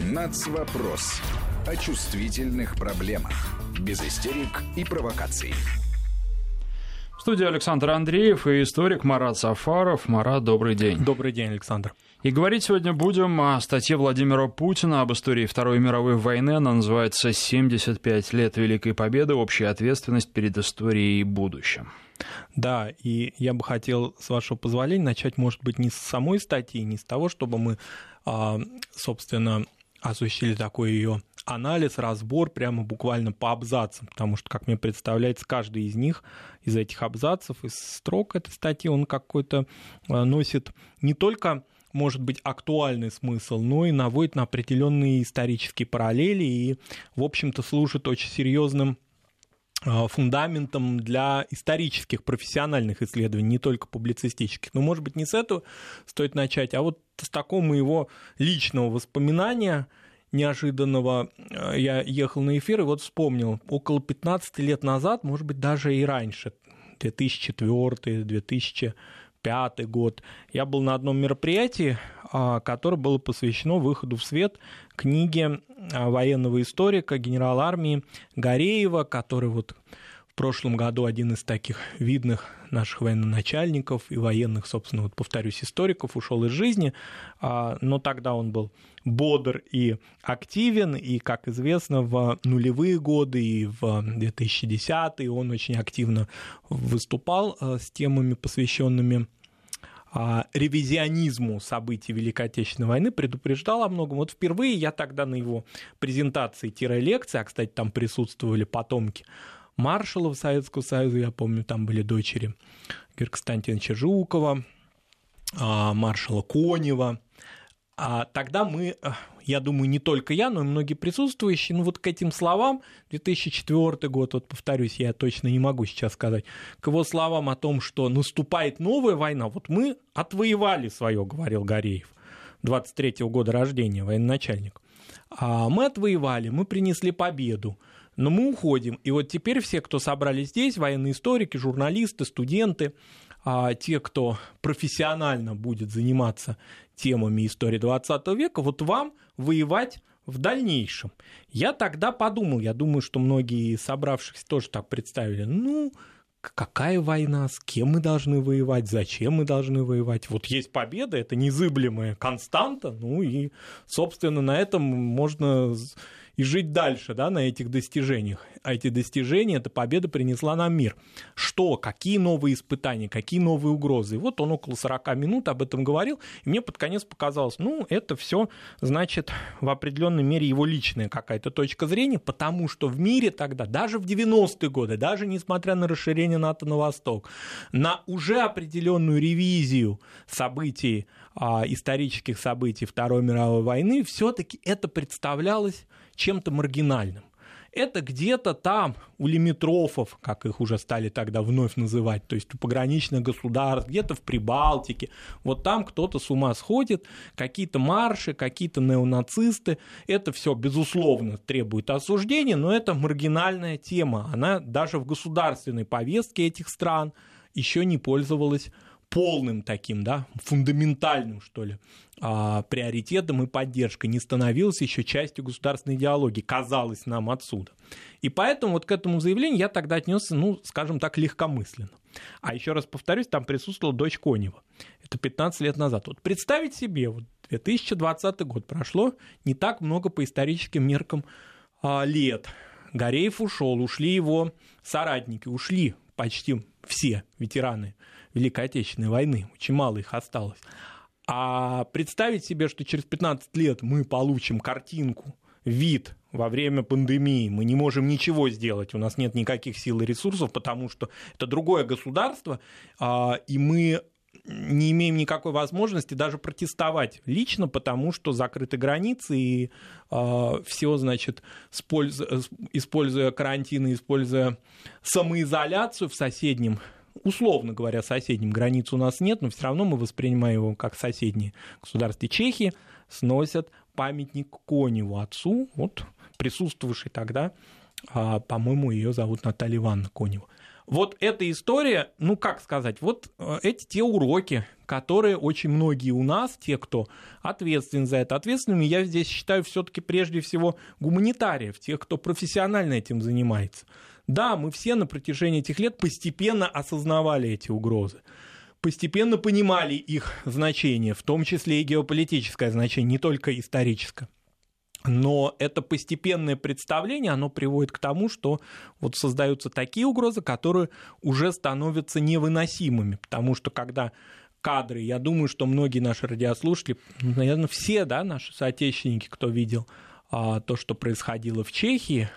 Нацвопрос. О чувствительных проблемах. Без истерик и провокаций. В студии Александр Андреев и историк Марат Сафаров. Марат, добрый день. Добрый день, Александр. И говорить сегодня будем о статье Владимира Путина об истории Второй мировой войны. Она называется «75 лет Великой Победы. Общая ответственность перед историей и будущим». Да, и я бы хотел, с вашего позволения, начать, может быть, не с самой статьи, не с того, чтобы мы, а, собственно, осуществили такой ее анализ, разбор прямо буквально по абзацам, потому что, как мне представляется, каждый из них, из этих абзацев, из строк этой статьи, он какой-то а, носит не только может быть актуальный смысл, но и наводит на определенные исторические параллели и, в общем-то, служит очень серьезным а, фундаментом для исторических, профессиональных исследований, не только публицистических. Но, может быть, не с этого стоит начать, а вот с такого моего личного воспоминания неожиданного. А, я ехал на эфир и вот вспомнил, около 15 лет назад, может быть, даже и раньше, 2004 2005 год, я был на одном мероприятии, а, которое было посвящено выходу в свет книги а, военного историка, генерала армии Гореева, который вот прошлом году один из таких видных наших военноначальников и военных, собственно, вот повторюсь, историков ушел из жизни, а, но тогда он был бодр и активен, и, как известно, в нулевые годы и в 2010-е он очень активно выступал с темами, посвященными а, ревизионизму событий Великой Отечественной войны, предупреждал о многом. Вот впервые я тогда на его презентации-лекции, а, кстати, там присутствовали потомки маршалов Советского Союза, я помню, там были дочери Георгия Константиновича Жукова, а, маршала Конева, а тогда мы, э, я думаю, не только я, но и многие присутствующие, ну вот к этим словам, 2004 год, вот повторюсь, я точно не могу сейчас сказать, к его словам о том, что наступает новая война, вот мы отвоевали свое, говорил Гореев, 23 -го года рождения, военачальник. А мы отвоевали, мы принесли победу, но мы уходим. И вот теперь все, кто собрались здесь, военные историки, журналисты, студенты, а те, кто профессионально будет заниматься темами истории 20 века, вот вам воевать в дальнейшем. Я тогда подумал, я думаю, что многие собравшихся тоже так представили, ну, какая война, с кем мы должны воевать, зачем мы должны воевать. Вот есть победа, это незыблемая константа, ну и, собственно, на этом можно и жить дальше да, на этих достижениях. А эти достижения, эта победа принесла нам мир. Что, какие новые испытания, какие новые угрозы. И вот он около 40 минут об этом говорил, и мне под конец показалось, ну, это все, значит, в определенной мере его личная какая-то точка зрения, потому что в мире тогда, даже в 90-е годы, даже несмотря на расширение НАТО на восток, на уже определенную ревизию событий, а, исторических событий Второй мировой войны, все-таки это представлялось чем-то маргинальным. Это где-то там, у лимитрофов, как их уже стали тогда вновь называть, то есть у пограничных государств, где-то в Прибалтике, вот там кто-то с ума сходит, какие-то марши, какие-то неонацисты, это все, безусловно, требует осуждения, но это маргинальная тема, она даже в государственной повестке этих стран еще не пользовалась полным таким, да, фундаментальным, что ли, а, приоритетом и поддержкой, не становилась еще частью государственной идеологии, казалось нам отсюда. И поэтому вот к этому заявлению я тогда отнесся, ну, скажем так, легкомысленно. А еще раз повторюсь, там присутствовала дочь Конева. Это 15 лет назад. Вот представить себе, вот 2020 год прошло, не так много по историческим меркам а, лет. Гореев ушел, ушли его соратники, ушли почти все ветераны Великой Отечественной войны, очень мало их осталось. А представить себе, что через 15 лет мы получим картинку, вид во время пандемии, мы не можем ничего сделать, у нас нет никаких сил и ресурсов, потому что это другое государство, а, и мы не имеем никакой возможности даже протестовать лично, потому что закрыты границы, и э, все, значит, используя, используя карантин, используя самоизоляцию в соседнем условно говоря, соседним границ у нас нет, но все равно мы воспринимаем его как соседние государства. Чехии сносят памятник Коневу, отцу, вот присутствовавший тогда, а, по-моему, ее зовут Наталья Ивановна Конева. вот эта история, ну как сказать, вот э, эти те уроки, которые очень многие у нас, те, кто ответственен за это, ответственными, я здесь считаю все-таки прежде всего гуманитариев, тех, кто профессионально этим занимается. Да, мы все на протяжении этих лет постепенно осознавали эти угрозы постепенно понимали их значение, в том числе и геополитическое значение, не только историческое. Но это постепенное представление, оно приводит к тому, что вот создаются такие угрозы, которые уже становятся невыносимыми, потому что когда кадры, я думаю, что многие наши радиослушатели, наверное, все, да, наши соотечественники, кто видел а, то, что происходило в Чехии,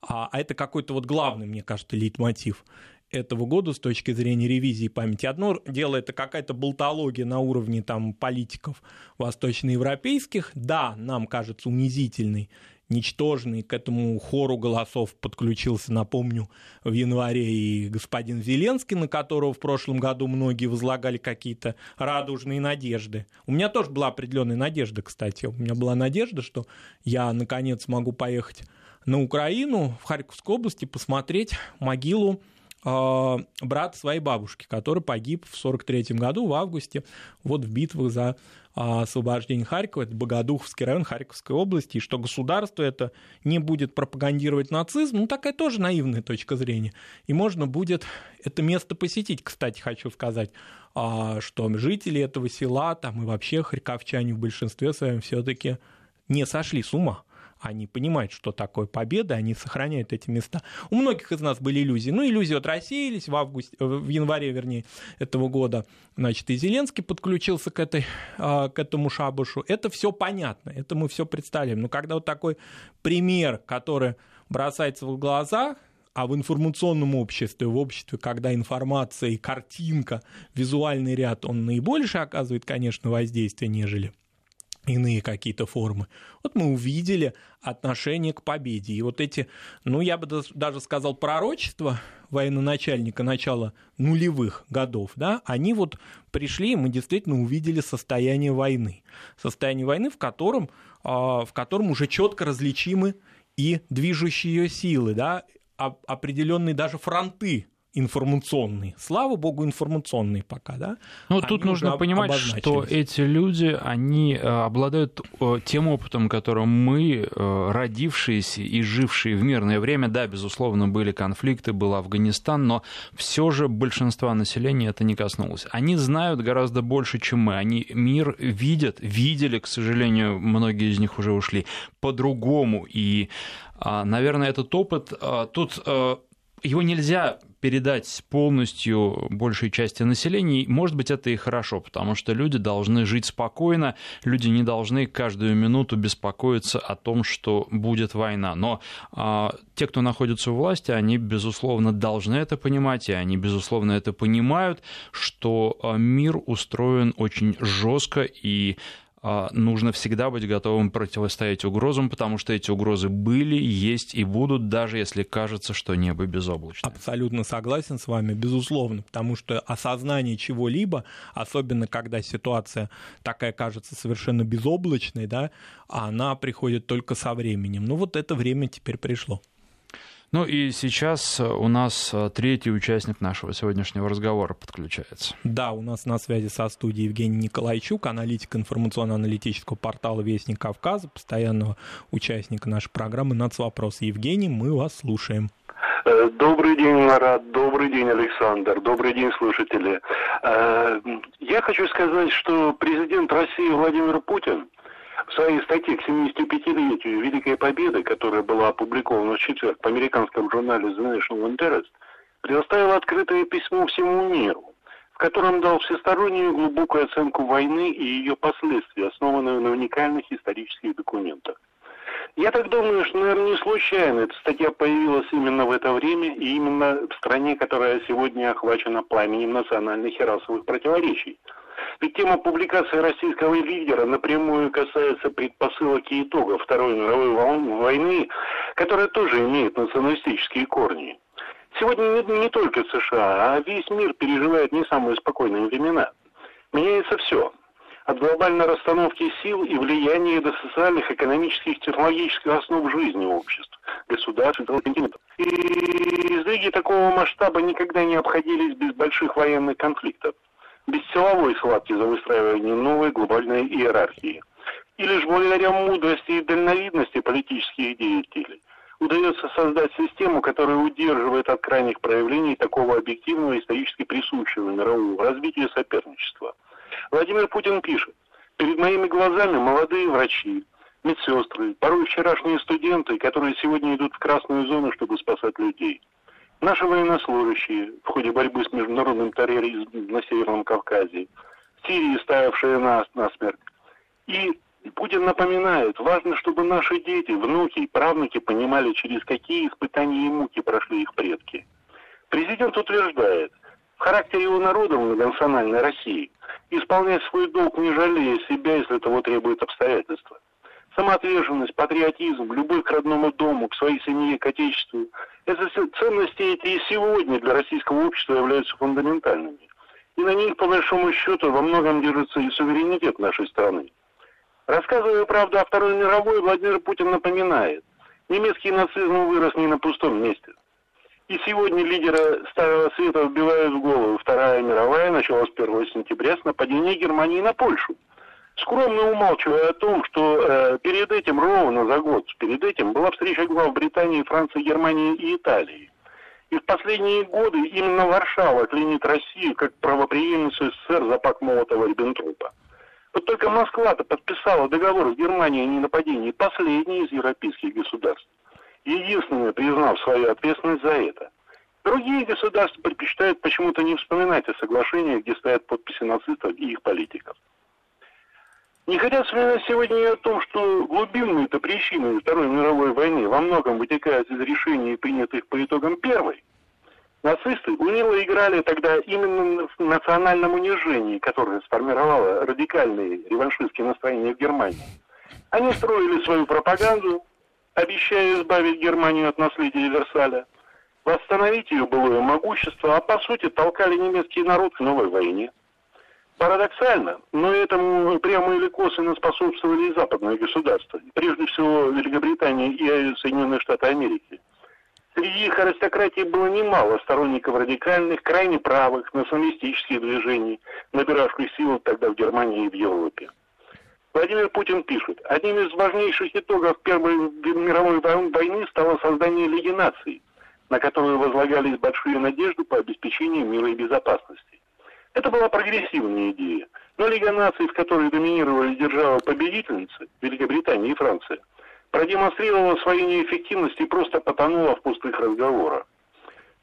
а, а это какой-то вот главный, мне кажется, лейтмотив этого года с точки зрения ревизии памяти. Одно дело это какая-то болтология на уровне там, политиков восточноевропейских. Да, нам кажется унизительной, ничтожный, к этому хору голосов подключился, напомню, в январе и господин Зеленский, на которого в прошлом году многие возлагали какие-то радужные надежды. У меня тоже была определенная надежда, кстати. У меня была надежда, что я, наконец, могу поехать на Украину, в Харьковской области, посмотреть могилу а, брат своей бабушки, который погиб в 1943 году в августе вот в битвах за а, освобождение Харькова, это Богодуховский район Харьковской области, и что государство это не будет пропагандировать нацизм, ну такая тоже наивная точка зрения. И можно будет это место посетить, кстати, хочу сказать, а, что жители этого села там и вообще харьковчане в большинстве своем все-таки не сошли с ума они понимают, что такое победа, они сохраняют эти места. У многих из нас были иллюзии. Ну, иллюзии вот рассеялись в, августе, в январе, вернее, этого года. Значит, и Зеленский подключился к, этой, а, к этому шабушу. Это все понятно, это мы все представляем. Но когда вот такой пример, который бросается в глаза, а в информационном обществе, в обществе, когда информация и картинка, визуальный ряд, он наибольше оказывает, конечно, воздействие, нежели иные какие-то формы. Вот мы увидели отношение к победе. И вот эти, ну, я бы даже сказал, пророчества военачальника начала нулевых годов, да, они вот пришли, и мы действительно увидели состояние войны. Состояние войны, в котором, а, в котором уже четко различимы и движущие силы, да, определенные даже фронты информационный. Слава богу, информационный пока, да? Ну, тут нужно понимать, что эти люди, они э, обладают э, тем опытом, которым мы, э, родившиеся и жившие в мирное время, да, безусловно, были конфликты, был Афганистан, но все же большинства населения это не коснулось. Они знают гораздо больше, чем мы. Они мир видят, видели, к сожалению, многие из них уже ушли по-другому. И, а, наверное, этот опыт а, тут его нельзя передать полностью большей части населения. Может быть, это и хорошо, потому что люди должны жить спокойно, люди не должны каждую минуту беспокоиться о том, что будет война. Но а, те, кто находится у власти, они, безусловно, должны это понимать, и они, безусловно, это понимают, что а, мир устроен очень жестко и нужно всегда быть готовым противостоять угрозам, потому что эти угрозы были, есть и будут, даже если кажется, что небо безоблачно. Абсолютно согласен с вами, безусловно, потому что осознание чего-либо, особенно когда ситуация такая кажется совершенно безоблачной, да, она приходит только со временем. Ну вот это время теперь пришло. Ну и сейчас э, у нас э, третий участник нашего сегодняшнего разговора подключается. Да, у нас на связи со студией Евгений Николайчук, аналитик информационно-аналитического портала «Вестник Кавказа», постоянного участника нашей программы «Нацвопрос». Евгений, мы вас слушаем. Э, добрый день, Марат. Добрый день, Александр. Добрый день, слушатели. Я хочу сказать, что президент России Владимир Путин в своей статье к 75-летию Великой Победы, которая была опубликована в четверг в американском журнале The National Interest, предоставил открытое письмо всему миру, в котором дал всестороннюю глубокую оценку войны и ее последствий, основанную на уникальных исторических документах. Я так думаю, что, наверное, не случайно эта статья появилась именно в это время и именно в стране, которая сегодня охвачена пламенем национальных и расовых противоречий – ведь тема публикации российского лидера напрямую касается предпосылок и итогов Второй мировой войны, которая тоже имеет националистические корни. Сегодня не, не только США, а весь мир переживает не самые спокойные времена. Меняется все. От глобальной расстановки сил и влияния до социальных, экономических, технологических основ жизни обществ. государств и континентов. И сдвиги такого масштаба никогда не обходились без больших военных конфликтов, без силовой схватки за выстраивание новой глобальной иерархии. И лишь благодаря мудрости и дальновидности политических деятелей удается создать систему, которая удерживает от крайних проявлений такого объективного исторически присущего мирового развития соперничества. Владимир Путин пишет, перед моими глазами молодые врачи, медсестры, порой вчерашние студенты, которые сегодня идут в красную зону, чтобы спасать людей. Наши военнослужащие в ходе борьбы с международным терроризмом на Северном Кавказе, Сирии, ставившие нас на смерть. И Путин напоминает, важно, чтобы наши дети, внуки и правнуки понимали, через какие испытания и муки прошли их предки. Президент утверждает, в характере его народа многонациональной России исполнять свой долг, не жалея себя, если того требует обстоятельства. Самоотверженность, патриотизм, любовь к родному дому, к своей семье, к отечеству – это все ценности эти и сегодня для российского общества являются фундаментальными. И на них, по большому счету, во многом держится и суверенитет нашей страны. Рассказывая правду о Второй мировой, Владимир Путин напоминает, немецкий нацизм вырос не на пустом месте. И сегодня лидеры Старого Света вбивают в голову Вторая мировая, началась 1 сентября с нападения Германии на Польшу. Скромно умалчивая о том, что э, перед этим, ровно за год, перед этим была встреча глав Британии, Франции, Германии и Италии. И в последние годы именно Варшава клинит Россию как правоприемницу СССР за пак Молотова-Риббентропа. Вот только Москва-то подписала договор с Германией о ненападении, последний из европейских государств. Единственное, признав свою ответственность за это. Другие государства предпочитают почему-то не вспоминать о соглашениях, где стоят подписи нацистов и их политиков. Не хотят вспоминать сегодня и о том, что глубинные-то причины Второй мировой войны во многом вытекают из решений, принятых по итогам Первой – Нацисты умело играли тогда именно в национальном унижении, которое сформировало радикальные реваншистские настроения в Германии. Они строили свою пропаганду, обещая избавить Германию от наследия Версаля, восстановить ее былое могущество, а по сути толкали немецкий народ к новой войне. Парадоксально, но этому прямо или косвенно способствовали и западные государства, прежде всего Великобритания и Соединенные Штаты Америки. Среди их аристократии было немало сторонников радикальных, крайне правых, националистических движений, набиравших силу тогда в Германии и в Европе. Владимир Путин пишет, одним из важнейших итогов Первой мировой войны стало создание Лиги наций, на которую возлагались большие надежды по обеспечению мира и безопасности. Это была прогрессивная идея, но Лига наций, в которой доминировали державы-победительницы, Великобритания и Франция – продемонстрировала свою неэффективность и просто потонула в пустых разговорах.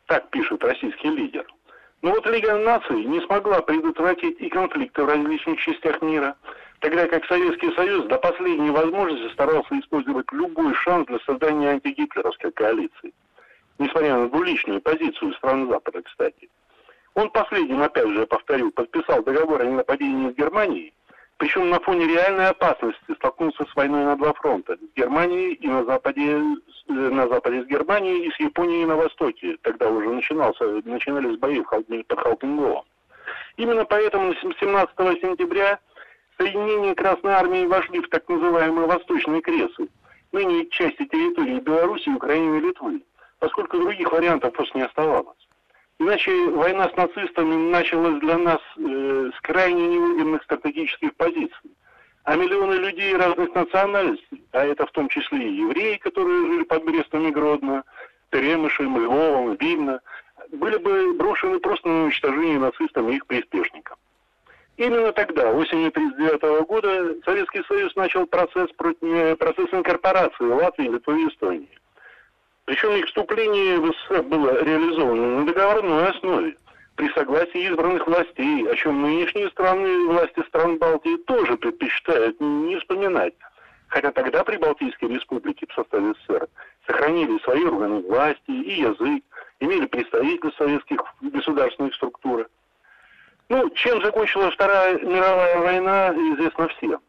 Так пишет российский лидер. Но вот Лига наций не смогла предотвратить и конфликты в различных частях мира, тогда как Советский Союз до последней возможности старался использовать любой шанс для создания антигитлеровской коалиции. Несмотря на двуличную позицию стран Запада, кстати. Он последним, опять же, повторю, подписал договор о ненападении с Германией, причем на фоне реальной опасности столкнуться с войной на два фронта. С Германией и на западе, э, на западе с Германией и с Японией на востоке. Тогда уже начинался, начинались бои под Халкинголом. Именно поэтому 17 сентября соединения Красной Армии вошли в так называемые Восточные Кресы, ныне части территории Беларуси, Украины и Литвы, поскольку других вариантов просто не оставалось. Иначе война с нацистами началась для нас э, с крайне невыгодных стратегических позиций. А миллионы людей разных национальностей, а это в том числе и евреи, которые жили под Брестом и Гродно, Теремышем, Львовом, Вильно, были бы брошены просто на уничтожение нацистам и их приспешникам. Именно тогда, осенью 1939 года, Советский Союз начал процесс, э, процесс инкорпорации Латвии, Литвы и Эстонии. Причем их вступление в СССР было реализовано на договорной основе, при согласии избранных властей, о чем нынешние страны, власти стран Балтии тоже предпочитают не вспоминать. Хотя тогда при Балтийской республике в составе СССР сохранили свои органы власти и язык, имели представителей советских государственных структур. Ну, чем закончилась Вторая мировая война, известно всем.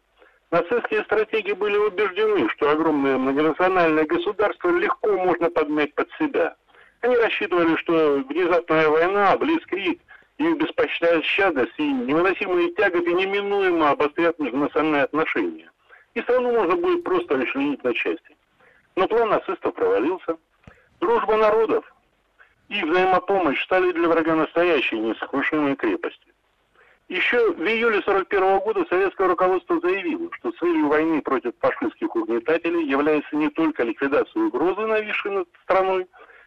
Нацистские стратеги были убеждены, что огромное многонациональное государство легко можно подмять под себя. Они рассчитывали, что внезапная война, близкрик, их беспощадность и невыносимые тяготы неминуемо обострят межнациональные отношения. И страну можно будет просто расчленить на части. Но план нацистов провалился. Дружба народов и взаимопомощь стали для врага настоящей несокрушимой крепостью. Еще в июле 1941 года советское руководство заявило, что целью войны против фашистских угнетателей является не только ликвидация угрозы, нависшей над страной,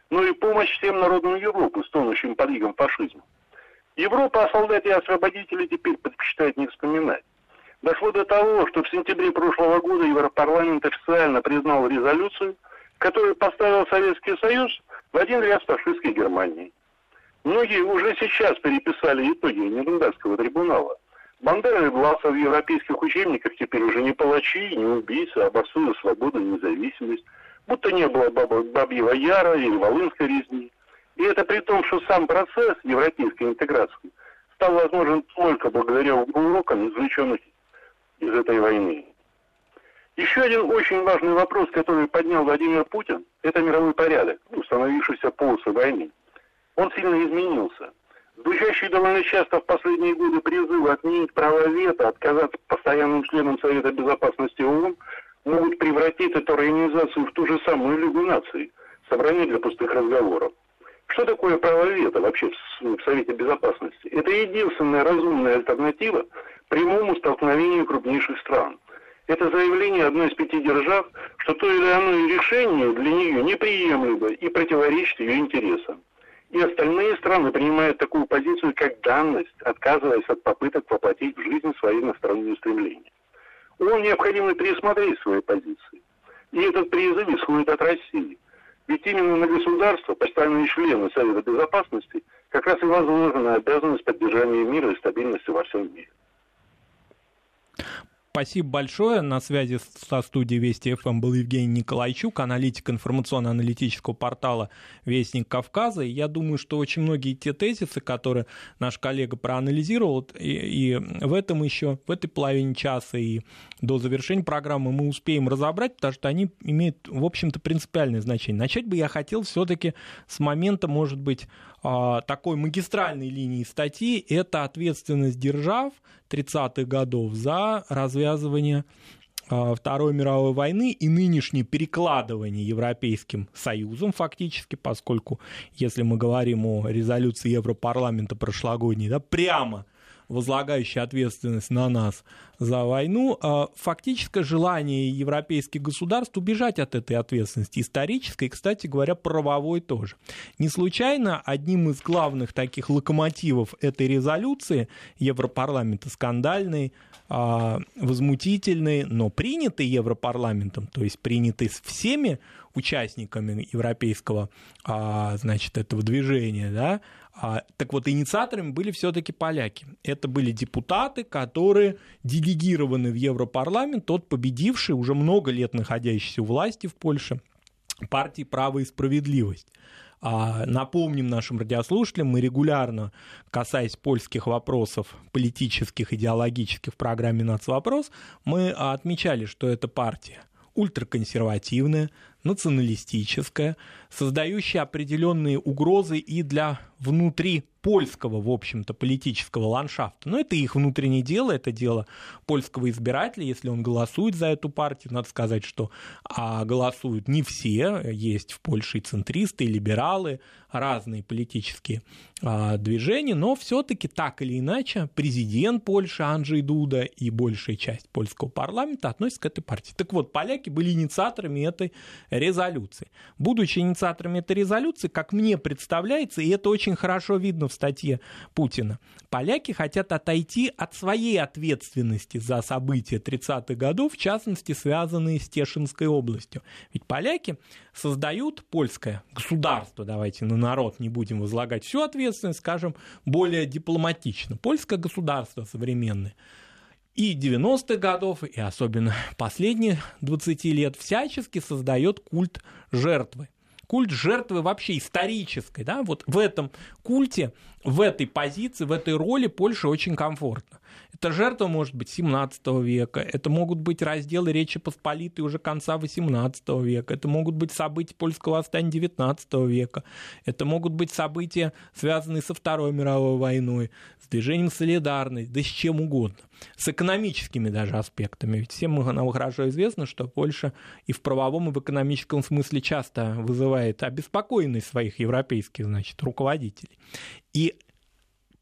но и помощь всем народам Европы, стонущим под игом фашизма. Европа о солдате и освободителе теперь предпочитает не вспоминать. Дошло до того, что в сентябре прошлого года Европарламент официально признал резолюцию, которая поставила Советский Союз в один ряд с фашистской Германией. Многие уже сейчас переписали итоги Нюрнбергского трибунала. Бандера и Власов в европейских учебниках теперь уже не палачи, не убийцы, а борцы за свободу и независимость. Будто не было Бабьего Яра или Волынской резни. И это при том, что сам процесс европейской интеграции стал возможен только благодаря урокам, извлеченных из этой войны. Еще один очень важный вопрос, который поднял Владимир Путин, это мировой порядок, установившийся после войны. Он сильно изменился. Звучащие довольно часто в последние годы призывы отменить право вето, отказаться постоянным членам Совета Безопасности ООН могут превратить эту организацию в ту же самую Лигу наций, собрание для пустых разговоров. Что такое право вето вообще в Совете Безопасности? Это единственная разумная альтернатива прямому столкновению крупнейших стран. Это заявление одной из пяти держав, что то или иное решение для нее неприемлемо и противоречит ее интересам. И остальные страны принимают такую позицию, как данность, отказываясь от попыток воплотить в жизнь свои иностранные стремления. ООН необходимо пересмотреть свои позиции. И этот призыв исходит от России. Ведь именно на государство, постоянные члены Совета Безопасности, как раз и возложена обязанность поддержания мира и стабильности во всем мире. Спасибо большое. На связи со студией Вести ФМ был Евгений Николайчук, аналитик информационно-аналитического портала Вестник Кавказа. И я думаю, что очень многие те тезисы, которые наш коллега проанализировал, и, и в этом еще, в этой половине часа и до завершения программы мы успеем разобрать, потому что они имеют, в общем-то, принципиальное значение. Начать бы я хотел все-таки с момента, может быть, а, такой магистральной линии статьи – это ответственность держав 30-х годов за развязывание а, Второй мировой войны и нынешнее перекладывание Европейским Союзом фактически, поскольку если мы говорим о резолюции Европарламента прошлогодней, да, прямо – возлагающий ответственность на нас за войну, а фактическое желание европейских государств убежать от этой ответственности, исторической кстати говоря, правовой тоже. Не случайно одним из главных таких локомотивов этой резолюции Европарламента скандальный, а, возмутительный, но принятый Европарламентом, то есть принятый всеми участниками европейского, а, значит, этого движения, да, так вот, инициаторами были все-таки поляки. Это были депутаты, которые делегированы в Европарламент, тот победивший, уже много лет находящийся у власти в Польше, партии «Право и справедливость». А, напомним нашим радиослушателям, мы регулярно, касаясь польских вопросов политических, идеологических в программе «Нацвопрос», мы отмечали, что эта партия ультраконсервативная, националистическая, создающая определенные угрозы и для внутри польского, в общем-то, политического ландшафта. Но это их внутреннее дело, это дело польского избирателя. Если он голосует за эту партию, надо сказать, что а, голосуют не все. Есть в Польше и центристы, и либералы, разные политические а, движения, но все-таки так или иначе президент Польши Анджей Дуда и большая часть польского парламента относятся к этой партии. Так вот, поляки были инициаторами этой резолюции. Будучи инициаторами этой резолюции, как мне представляется, и это очень хорошо видно в статье Путина, поляки хотят отойти от своей ответственности за события 30-х годов, в частности, связанные с Тешинской областью. Ведь поляки создают польское государство, давайте на народ не будем возлагать всю ответственность, скажем, более дипломатично. Польское государство современное и 90-х годов, и особенно последние 20 лет всячески создает культ жертвы культ жертвы вообще исторической, да, вот в этом культе, в этой позиции, в этой роли Польше очень комфортно. Это жертва может быть 17 века, это могут быть разделы Речи Посполитой уже конца 18 века, это могут быть события польского восстания 19 века, это могут быть события, связанные со Второй мировой войной, с движением солидарности, да с чем угодно, с экономическими даже аспектами. Ведь всем нам хорошо известно, что Польша и в правовом, и в экономическом смысле часто вызывает обеспокоенность своих европейских значит, руководителей. И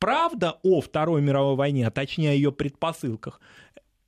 правда о Второй мировой войне, а точнее о ее предпосылках,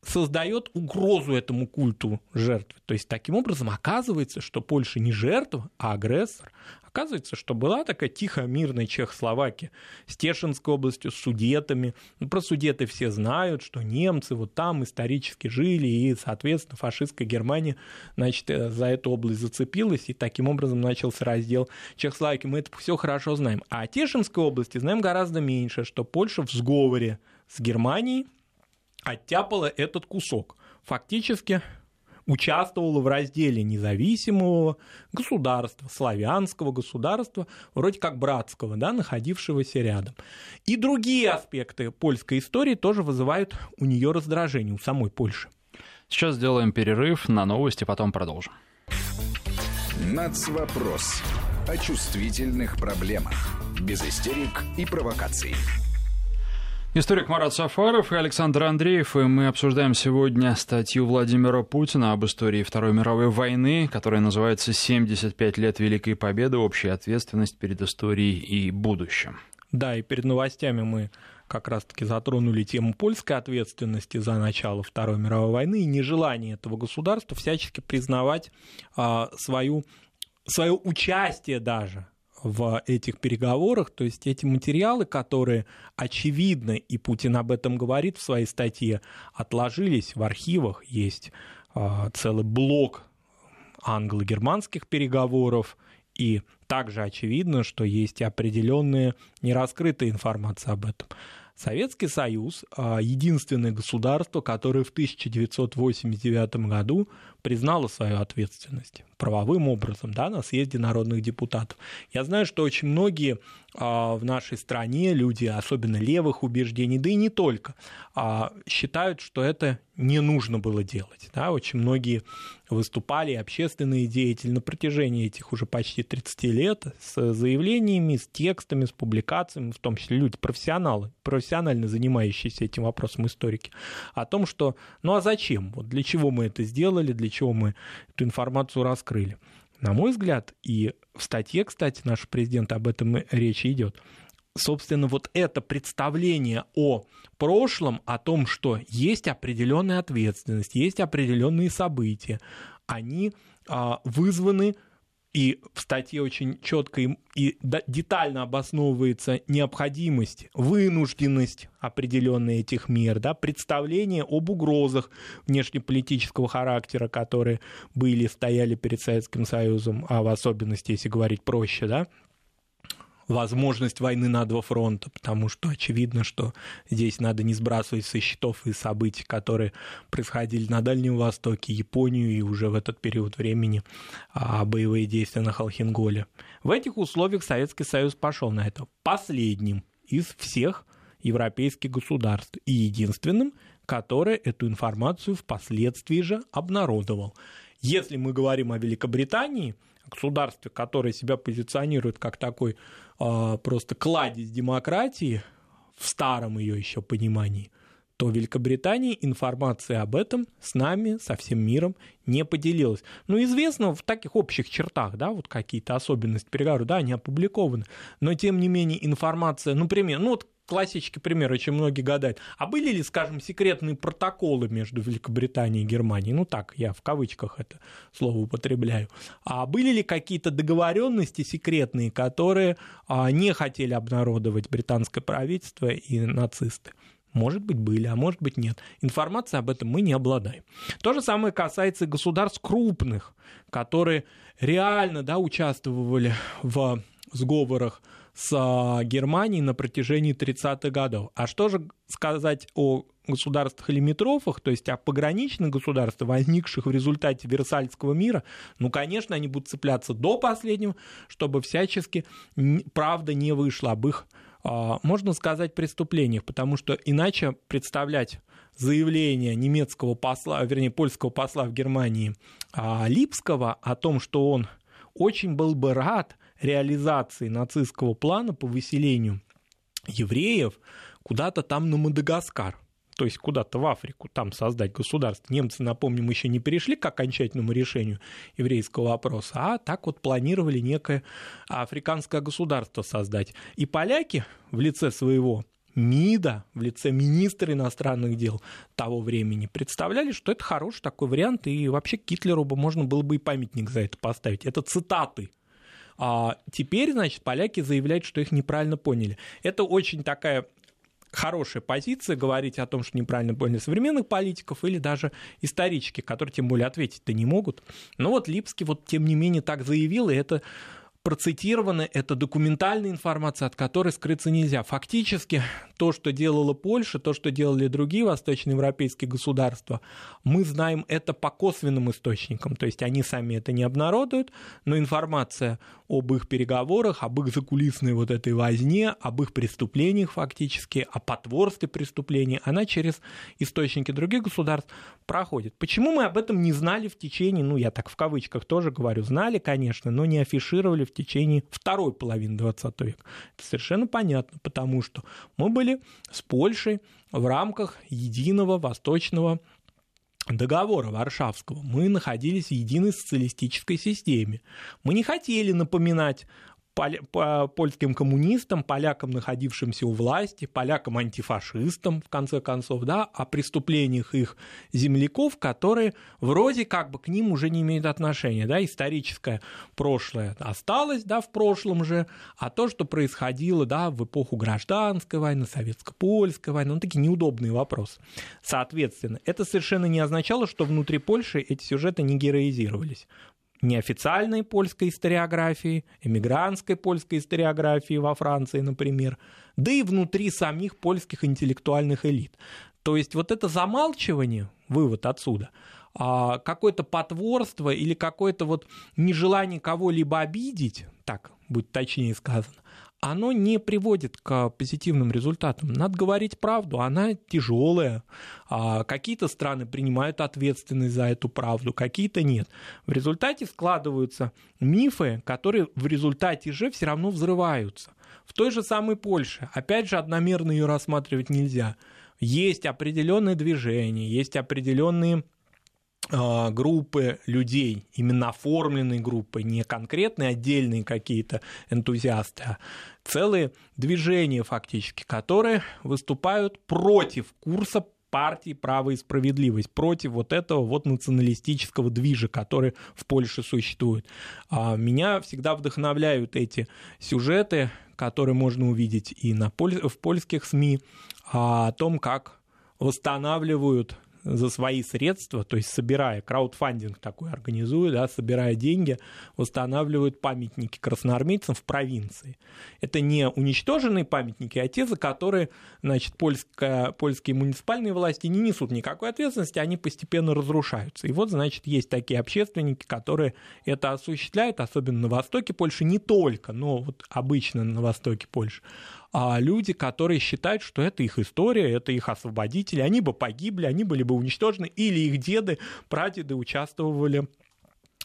создает угрозу этому культу жертвы. То есть таким образом оказывается, что Польша не жертва, а агрессор. Оказывается, что была такая тихая мирная Чехословакия с Тешинской областью, с судетами. Ну, про судеты все знают, что немцы вот там исторически жили, и, соответственно, фашистская Германия значит, э, за эту область зацепилась, и таким образом начался раздел Чехословакии. Мы это все хорошо знаем. А о Тешинской области знаем гораздо меньше, что Польша в сговоре с Германией оттяпала этот кусок. Фактически участвовала в разделе независимого государства, славянского государства, вроде как братского, да, находившегося рядом. И другие аспекты польской истории тоже вызывают у нее раздражение, у самой Польши. Сейчас сделаем перерыв на новости, потом продолжим. Нацвопрос о чувствительных проблемах. Без истерик и провокаций. Историк Марат Сафаров и Александр Андреев, и мы обсуждаем сегодня статью Владимира Путина об истории Второй мировой войны, которая называется «75 лет Великой Победы. Общая ответственность перед историей и будущим». Да, и перед новостями мы как раз-таки затронули тему польской ответственности за начало Второй мировой войны и нежелание этого государства всячески признавать а, свою, свое участие даже в этих переговорах, то есть эти материалы, которые очевидно, и Путин об этом говорит в своей статье, отложились в архивах, есть э, целый блок англо-германских переговоров, и также очевидно, что есть определенная нераскрытая информация об этом. Советский Союз – единственное государство, которое в 1989 году признало свою ответственность правовым образом да, на съезде народных депутатов. Я знаю, что очень многие а, в нашей стране, люди, особенно левых убеждений, да и не только, а, считают, что это не нужно было делать. Да? Очень многие выступали, общественные деятели на протяжении этих уже почти 30 лет с заявлениями, с текстами, с публикациями, в том числе люди, профессионалы, профессионально занимающиеся этим вопросом историки, о том, что ну а зачем, вот для чего мы это сделали, для чего мы эту информацию раскрыли. На мой взгляд, и в статье, кстати, наш президент об этом речь идет, собственно, вот это представление о прошлом, о том, что есть определенная ответственность, есть определенные события, они а, вызваны и в статье очень четко и детально обосновывается необходимость, вынужденность определенной этих мер, да, представление об угрозах внешнеполитического характера, которые были, стояли перед Советским Союзом, а в особенности, если говорить проще, да, возможность войны на два фронта, потому что очевидно, что здесь надо не сбрасывать со счетов и событий, которые происходили на Дальнем Востоке, Японию и уже в этот период времени а, боевые действия на Халхинголе. В этих условиях Советский Союз пошел на это последним из всех европейских государств и единственным, которое эту информацию впоследствии же обнародовал. Если мы говорим о Великобритании, государстве, которое себя позиционирует как такой а, просто кладезь демократии в старом ее еще понимании, то Великобритания информация об этом с нами, со всем миром не поделилась. Ну, известно в таких общих чертах, да, вот какие-то особенности переговоров, да, они опубликованы, но тем не менее информация, ну, например, ну, вот классический пример, очень многие гадают. А были ли, скажем, секретные протоколы между Великобританией и Германией? Ну так, я в кавычках это слово употребляю. А были ли какие-то договоренности секретные, которые а, не хотели обнародовать британское правительство и нацисты? Может быть, были, а может быть, нет. Информации об этом мы не обладаем. То же самое касается государств крупных, которые реально да, участвовали в сговорах с а, Германией на протяжении 30-х годов. А что же сказать о государствах-лимитрофах, то есть о пограничных государствах, возникших в результате Версальского мира, ну, конечно, они будут цепляться до последнего, чтобы всячески правда не вышла об их а, можно сказать, преступлениях, потому что иначе представлять заявление немецкого посла, вернее, польского посла в Германии а, Липского о том, что он очень был бы рад реализации нацистского плана по выселению евреев куда-то там на Мадагаскар – то есть куда-то в Африку, там создать государство. Немцы, напомним, еще не перешли к окончательному решению еврейского вопроса, а так вот планировали некое африканское государство создать. И поляки в лице своего МИДа, в лице министра иностранных дел того времени, представляли, что это хороший такой вариант, и вообще Гитлеру бы можно было бы и памятник за это поставить. Это цитаты а теперь, значит, поляки заявляют, что их неправильно поняли. Это очень такая хорошая позиция говорить о том, что неправильно поняли современных политиков или даже исторических, которые тем более ответить-то не могут. Но вот Липский вот тем не менее так заявил, и это процитированы, это документальная информация, от которой скрыться нельзя. Фактически то, что делала Польша, то, что делали другие восточноевропейские государства, мы знаем это по косвенным источникам, то есть они сами это не обнародуют, но информация об их переговорах, об их закулисной вот этой возне, об их преступлениях фактически, о потворстве преступлений, она через источники других государств проходит. Почему мы об этом не знали в течение, ну я так в кавычках тоже говорю, знали, конечно, но не афишировали в течение второй половины 20 века. Это совершенно понятно, потому что мы были с Польшей в рамках единого восточного договора Варшавского. Мы находились в единой социалистической системе. Мы не хотели напоминать польским коммунистам, полякам, находившимся у власти, полякам-антифашистам, в конце концов, да, о преступлениях их земляков, которые вроде как бы к ним уже не имеют отношения, да, историческое прошлое осталось, да, в прошлом же, а то, что происходило, да, в эпоху гражданской войны, советско-польской войны, ну, такие неудобные вопросы. Соответственно, это совершенно не означало, что внутри Польши эти сюжеты не героизировались неофициальной польской историографии, эмигрантской польской историографии во Франции, например, да и внутри самих польских интеллектуальных элит. То есть вот это замалчивание, вывод отсюда, а, какое-то потворство или какое-то вот нежелание кого-либо обидеть, так будет точнее сказано, оно не приводит к позитивным результатам. Надо говорить правду, она тяжелая. А какие-то страны принимают ответственность за эту правду, какие-то нет. В результате складываются мифы, которые в результате же все равно взрываются. В той же самой Польше, опять же, одномерно ее рассматривать нельзя. Есть определенные движения, есть определенные а, группы людей, именно оформленные группы, не конкретные отдельные какие-то энтузиасты, а целые движения фактически, которые выступают против курса партии «Право и справедливость», против вот этого вот националистического движа, который в Польше существует. А меня всегда вдохновляют эти сюжеты, которые можно увидеть и на, в польских СМИ, о том, как восстанавливают за свои средства, то есть собирая, краудфандинг такой организует, да, собирая деньги, устанавливают памятники красноармейцам в провинции. Это не уничтоженные памятники, а те, за которые значит, польская, польские муниципальные власти не несут никакой ответственности, они постепенно разрушаются. И вот, значит, есть такие общественники, которые это осуществляют, особенно на востоке Польши, не только, но вот обычно на востоке Польши а люди, которые считают, что это их история, это их освободители, они бы погибли, они были бы уничтожены, или их деды, прадеды участвовали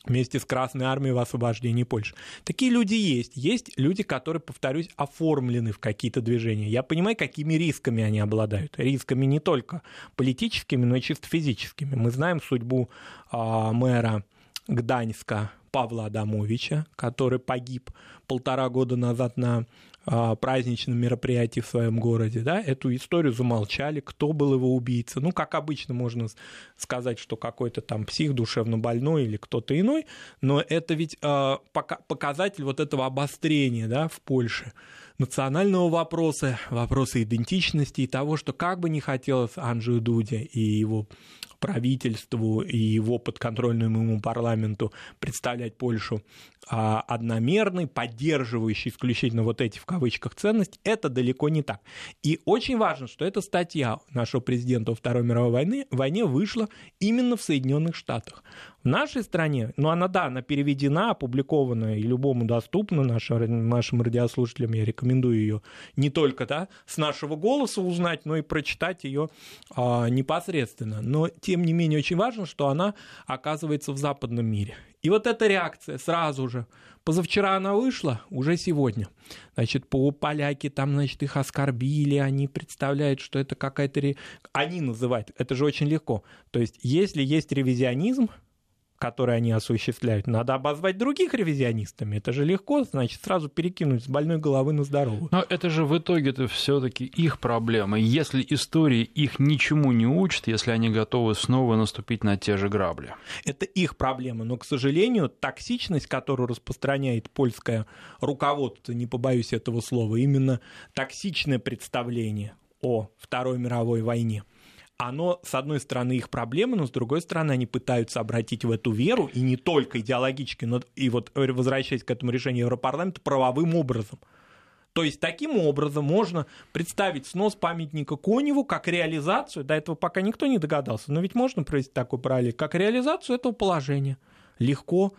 вместе с Красной Армией в освобождении Польши. Такие люди есть. Есть люди, которые, повторюсь, оформлены в какие-то движения. Я понимаю, какими рисками они обладают. Рисками не только политическими, но и чисто физическими. Мы знаем судьбу а, мэра Гданьска Павла Адамовича, который погиб полтора года назад на праздничном мероприятии в своем городе, да, эту историю замолчали, кто был его убийца. Ну, как обычно можно сказать, что какой-то там псих душевно больной или кто-то иной, но это ведь э, показатель вот этого обострения, да, в Польше национального вопроса, вопроса идентичности и того, что как бы не хотелось Анджею Дуде и его правительству и его подконтрольному ему парламенту представлять Польшу а, одномерной, поддерживающей исключительно вот эти в кавычках ценности, это далеко не так. И очень важно, что эта статья нашего президента во Второй мировой войны, войне вышла именно в Соединенных Штатах. В нашей стране, ну она да, она переведена, опубликована и любому доступна, нашим, нашим радиослушателям я рекомендую ее не только да, с нашего голоса узнать, но и прочитать ее а, непосредственно. Но, тем не менее, очень важно, что она оказывается в западном мире. И вот эта реакция сразу же. Позавчера она вышла, уже сегодня. Значит, по поляки там, значит, их оскорбили, они представляют, что это какая-то... Они называют, это же очень легко. То есть, если есть ревизионизм, которые они осуществляют, надо обозвать других ревизионистами. Это же легко, значит, сразу перекинуть с больной головы на здоровую. Но это же в итоге-то все таки их проблема. Если история их ничему не учит, если они готовы снова наступить на те же грабли. Это их проблема, но, к сожалению, токсичность, которую распространяет польское руководство, не побоюсь этого слова, именно токсичное представление о Второй мировой войне – оно, с одной стороны, их проблема, но с другой стороны, они пытаются обратить в эту веру, и не только идеологически, но и вот возвращаясь к этому решению Европарламента, правовым образом. То есть таким образом можно представить снос памятника Коневу как реализацию, до этого пока никто не догадался, но ведь можно провести такой параллель, как реализацию этого положения. Легко.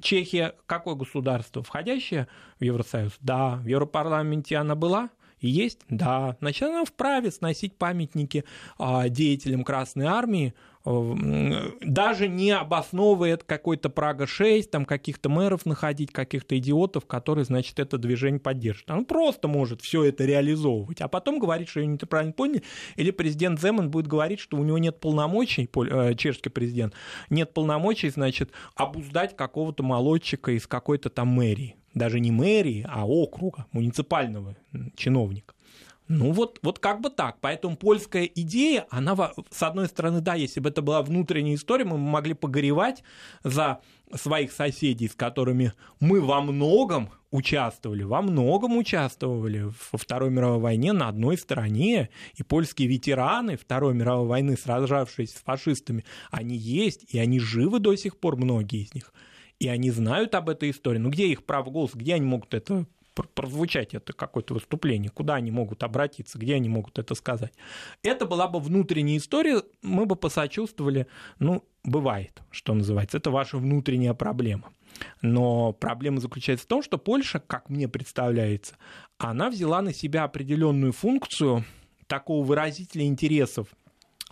Чехия какое государство? Входящее в Евросоюз? Да. В Европарламенте она была – есть? Да. Значит, она вправе сносить памятники а, деятелям Красной Армии, даже не обосновывая какой-то Прага-6, там каких-то мэров находить, каких-то идиотов, которые, значит, это движение поддержат. Он просто может все это реализовывать, а потом говорить, что они неправильно поняли, или президент Земан будет говорить, что у него нет полномочий, э, чешский президент, нет полномочий, значит, обуздать какого-то молодчика из какой-то там мэрии даже не мэрии, а округа, муниципального чиновника. Ну вот, вот как бы так. Поэтому польская идея, она, с одной стороны, да, если бы это была внутренняя история, мы могли погоревать за своих соседей, с которыми мы во многом участвовали, во многом участвовали во Второй мировой войне на одной стороне, и польские ветераны Второй мировой войны, сражавшиеся с фашистами, они есть, и они живы до сих пор, многие из них и они знают об этой истории. Ну где их право голоса, где они могут это прозвучать это какое-то выступление, куда они могут обратиться, где они могут это сказать. Это была бы внутренняя история, мы бы посочувствовали, ну, бывает, что называется, это ваша внутренняя проблема. Но проблема заключается в том, что Польша, как мне представляется, она взяла на себя определенную функцию такого выразителя интересов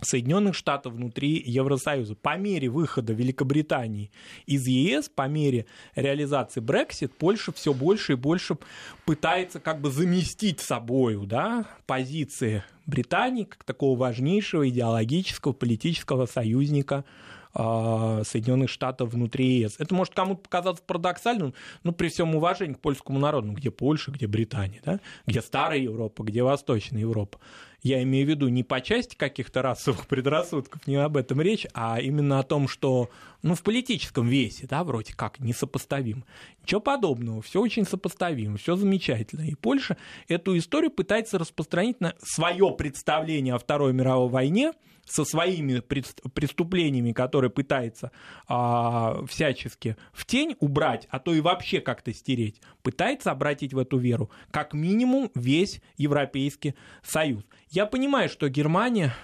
Соединенных Штатов внутри Евросоюза. По мере выхода Великобритании из ЕС, по мере реализации Brexit, Польша все больше и больше пытается как бы заместить собою да, позиции Британии как такого важнейшего идеологического политического союзника а, Соединенных Штатов внутри ЕС. Это может кому-то показаться парадоксальным, но при всем уважении к польскому народу, где Польша, где Британия, да? где Старая Европа, где Восточная Европа. Я имею в виду не по части каких-то расовых предрассудков, не об этом речь, а именно о том, что ну, в политическом весе, да, вроде как, несопоставим. Ничего подобного, все очень сопоставимо, все замечательно. И Польша эту историю пытается распространить на свое представление о Второй мировой войне со своими преступлениями, которые пытается а, всячески в тень убрать, а то и вообще как-то стереть, пытается обратить в эту веру как минимум весь Европейский Союз. Я понимаю, что Германия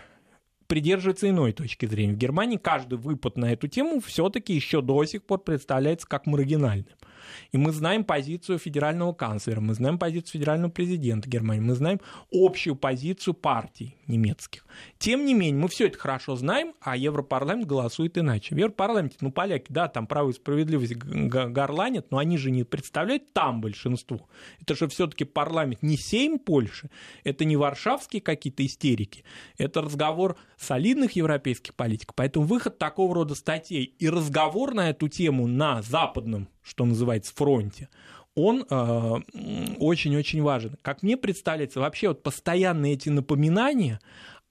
придерживается иной точки зрения. В Германии каждый выпад на эту тему все-таки еще до сих пор представляется как маргинальным. И мы знаем позицию федерального канцлера, мы знаем позицию федерального президента Германии, мы знаем общую позицию партий немецких. Тем не менее, мы все это хорошо знаем, а Европарламент голосует иначе. В Европарламенте, ну, поляки, да, там право и справедливость горланят, но они же не представляют там большинство. Это же все-таки парламент не Сейм Польши, это не варшавские какие-то истерики, это разговор солидных европейских политиков. Поэтому выход такого рода статей и разговор на эту тему на западном что называется, фронте, он э, очень-очень важен. Как мне представляется, вообще вот постоянные эти напоминания,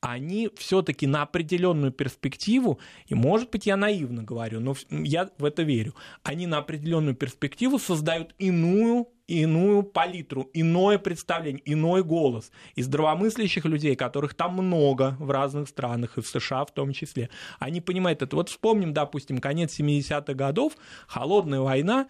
они все-таки на определенную перспективу, и может быть я наивно говорю, но я в это верю, они на определенную перспективу создают иную иную палитру, иное представление, иной голос. И здравомыслящих людей, которых там много в разных странах, и в США в том числе, они понимают это. Вот вспомним, допустим, конец 70-х годов, холодная война,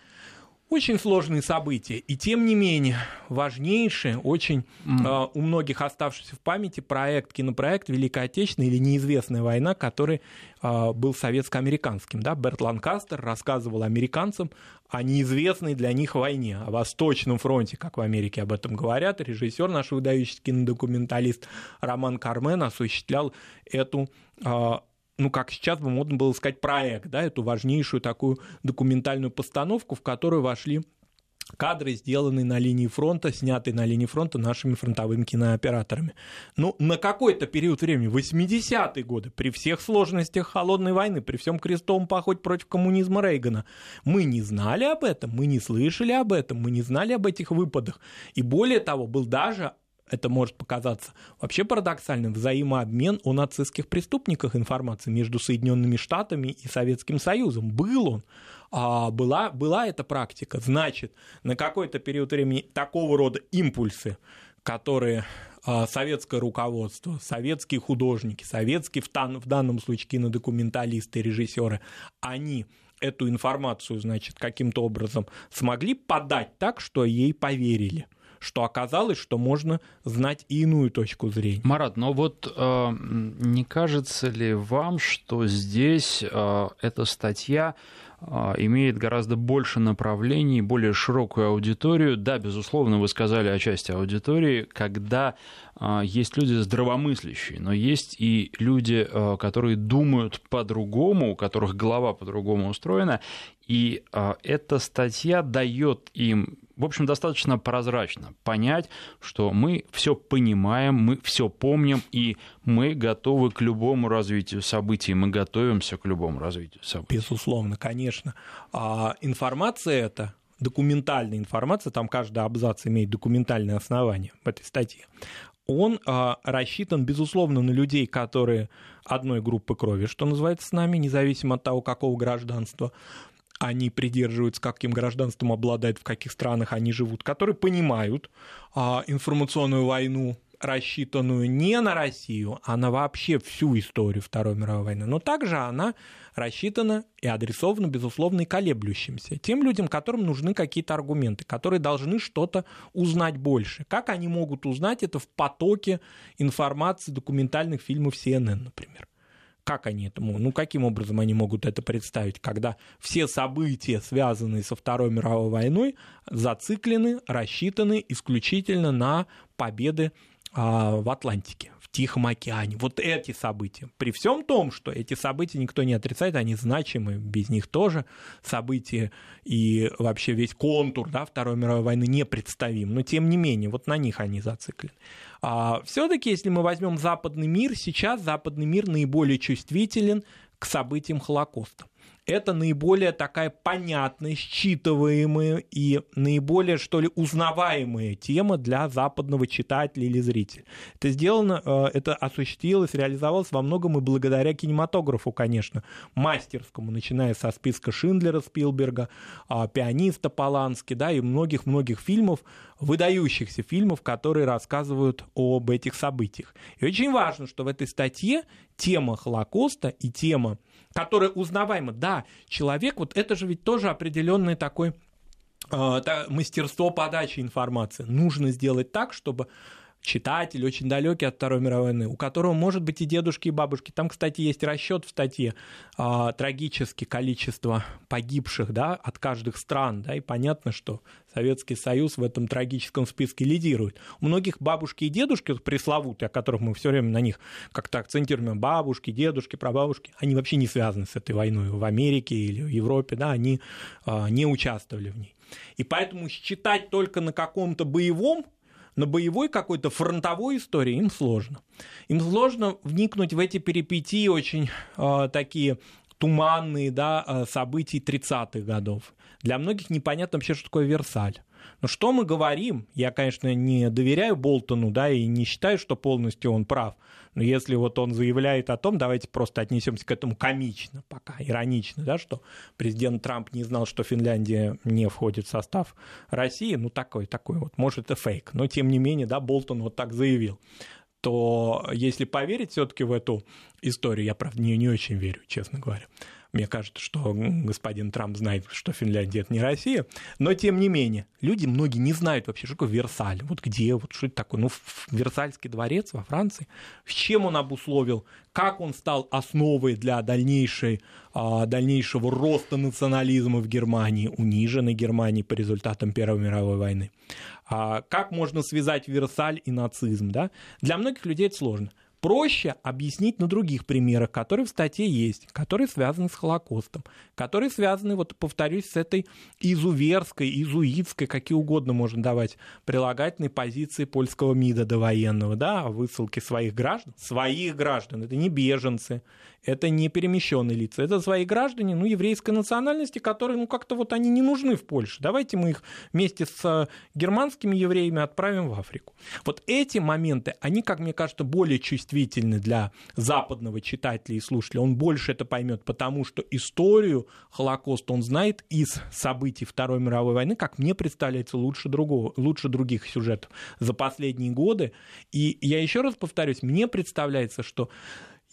Очень сложные события, и тем не менее важнейший, очень mm. э, у многих оставшийся в памяти проект, кинопроект Великая Отечественная или Неизвестная война, который э, был советско-американским. Да? Берт Ланкастер рассказывал американцам о неизвестной для них войне, о Восточном фронте, как в Америке об этом говорят. Режиссер, наш выдающийся кинодокументалист Роман Кармен осуществлял эту э, ну, как сейчас бы модно было сказать, проект, да, эту важнейшую такую документальную постановку, в которую вошли кадры, сделанные на линии фронта, снятые на линии фронта нашими фронтовыми кинооператорами. Ну, на какой-то период времени, 80-е годы, при всех сложностях холодной войны, при всем крестовом походе против коммунизма Рейгана, мы не знали об этом, мы не слышали об этом, мы не знали об этих выпадах. И более того, был даже это может показаться вообще парадоксальным, взаимообмен о нацистских преступниках информации между Соединенными Штатами и Советским Союзом. Был он. А была, была эта практика. Значит, на какой-то период времени такого рода импульсы, которые а, советское руководство, советские художники, советские, в, в данном случае кинодокументалисты, режиссеры, они эту информацию, значит, каким-то образом смогли подать так, что ей поверили – что оказалось, что можно знать и иную точку зрения. Марат, но вот э, не кажется ли вам, что здесь э, эта статья э, имеет гораздо больше направлений, более широкую аудиторию. Да, безусловно, вы сказали о части аудитории, когда э, есть люди здравомыслящие, но есть и люди, э, которые думают по-другому, у которых голова по-другому устроена, и эта статья дает им в общем, достаточно прозрачно понять, что мы все понимаем, мы все помним, и мы готовы к любому развитию событий, мы готовимся к любому развитию событий. Безусловно, конечно. А информация эта, документальная информация, там каждый абзац имеет документальное основание в этой статье, он а, рассчитан, безусловно, на людей, которые одной группы крови, что называется, с нами, независимо от того, какого гражданства они придерживаются, каким гражданством обладают, в каких странах они живут, которые понимают а, информационную войну, рассчитанную не на Россию, а на вообще всю историю Второй мировой войны. Но также она рассчитана и адресована, безусловно, и колеблющимся. Тем людям, которым нужны какие-то аргументы, которые должны что-то узнать больше. Как они могут узнать это в потоке информации документальных фильмов CNN, например? Как они этому, ну каким образом они могут это представить, когда все события, связанные со Второй мировой войной, зациклены, рассчитаны исключительно на победы в Атлантике, в Тихом океане. Вот эти события. При всем том, что эти события никто не отрицает, они значимы, без них тоже события и вообще весь контур да, Второй мировой войны непредставим. Но тем не менее, вот на них они зациклены. А, Все-таки, если мы возьмем западный мир, сейчас западный мир наиболее чувствителен к событиям Холокоста это наиболее такая понятная, считываемая и наиболее, что ли, узнаваемая тема для западного читателя или зрителя. Это сделано, э, это осуществилось, реализовалось во многом и благодаря кинематографу, конечно, мастерскому, начиная со списка Шиндлера Спилберга, а, пианиста Полански, да, и многих-многих фильмов, выдающихся фильмов, которые рассказывают об этих событиях. И очень важно, что в этой статье тема Холокоста и тема которая узнаваема. Да, человек, вот это же ведь тоже определенный такой э, мастерство подачи информации. Нужно сделать так, чтобы читатель, очень далекий от Второй мировой войны, у которого, может быть, и дедушки, и бабушки. Там, кстати, есть расчет в статье а, трагически количество погибших да, от каждых стран. Да, и понятно, что Советский Союз в этом трагическом списке лидирует. У многих бабушки и дедушки, пресловутые, о которых мы все время на них как-то акцентируем, бабушки, дедушки, прабабушки, они вообще не связаны с этой войной в Америке или в Европе, да, они а, не участвовали в ней. И поэтому считать только на каком-то боевом на боевой какой-то фронтовой истории им сложно. Им сложно вникнуть в эти перипетии очень э, такие туманные да, а, событий 30-х годов. Для многих непонятно вообще, что такое Версаль. Но что мы говорим? Я, конечно, не доверяю Болтону, да, и не считаю, что полностью он прав. Но если вот он заявляет о том, давайте просто отнесемся к этому комично пока, иронично, да, что президент Трамп не знал, что Финляндия не входит в состав России, ну такой, такой вот, может это фейк, но тем не менее, да, Болтон вот так заявил то если поверить все-таки в эту историю, я, правда, не, не очень верю, честно говоря, Мне кажется, что господин Трамп знает, что Финляндия это не Россия. Но тем не менее, люди многие не знают вообще, что такое Версаль. Вот где, вот что это такое. Ну, Версальский дворец во Франции. С чем он обусловил, как он стал основой для дальнейшей, а, дальнейшего роста национализма в Германии, униженной Германии по результатам Первой мировой войны. А, как можно связать Версаль и нацизм? Да? Для многих людей это сложно проще объяснить на других примерах, которые в статье есть, которые связаны с Холокостом, которые связаны, вот повторюсь, с этой изуверской, изуитской, какие угодно можно давать прилагательной позиции польского МИДа довоенного, да, о высылке своих граждан, своих граждан, это не беженцы, это не перемещенные лица, это свои граждане, ну, еврейской национальности, которые, ну, как-то вот они не нужны в Польше. Давайте мы их вместе с э, германскими евреями отправим в Африку. Вот эти моменты, они, как мне кажется, более чувствительны для западного читателя и слушателя. Он больше это поймет, потому что историю Холокоста он знает из событий Второй мировой войны, как мне представляется, лучше, другого, лучше других сюжетов за последние годы. И я еще раз повторюсь, мне представляется, что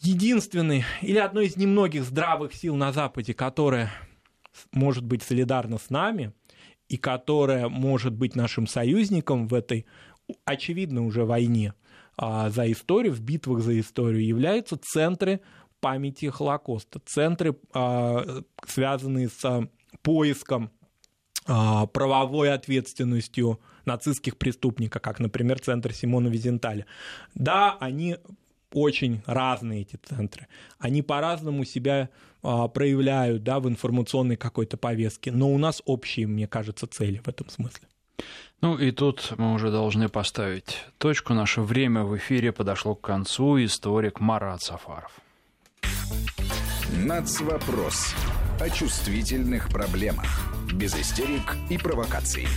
единственный или одно из немногих здравых сил на Западе, которое может быть солидарно с нами и которое может быть нашим союзником в этой, очевидно, уже войне за историю, в битвах за историю, являются центры памяти Холокоста, центры, а, связанные с поиском а, правовой ответственностью нацистских преступников, как, например, центр Симона Визенталя. Да, они очень разные эти центры. Они по-разному себя а, проявляют да, в информационной какой-то повестке, но у нас общие, мне кажется, цели в этом смысле. Ну и тут мы уже должны поставить точку. Наше время в эфире подошло к концу. Историк Марат Сафаров. Нацвопрос о чувствительных проблемах. Без истерик и провокаций.